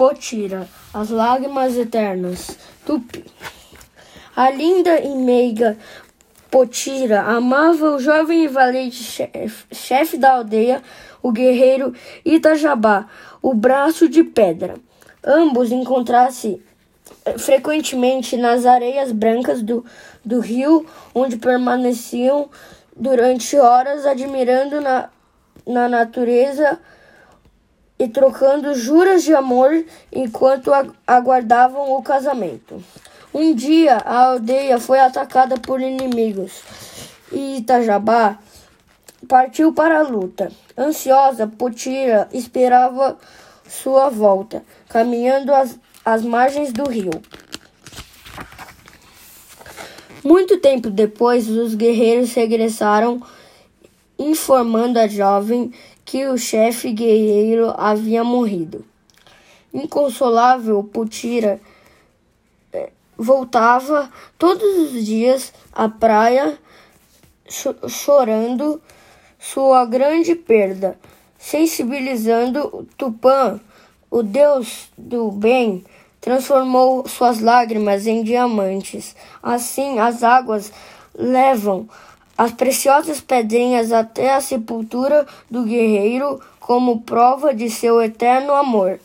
Potira, as lágrimas eternas. Tupi. A linda e meiga Potira amava o jovem e valente chefe, chefe da aldeia, o guerreiro Itajabá, o braço de pedra. Ambos encontraram-se eh, frequentemente nas areias brancas do, do rio, onde permaneciam durante horas admirando na, na natureza e trocando juras de amor enquanto aguardavam o casamento. Um dia a aldeia foi atacada por inimigos e Itajabá partiu para a luta. Ansiosa, Potira esperava sua volta, caminhando às, às margens do rio. Muito tempo depois, os guerreiros regressaram, informando a jovem que o chefe guerreiro havia morrido. Inconsolável, Putira eh, voltava todos os dias à praia chorando sua grande perda, sensibilizando Tupã, o deus do bem, transformou suas lágrimas em diamantes. Assim, as águas levam as preciosas pedrinhas até a sepultura do guerreiro como prova de seu eterno amor.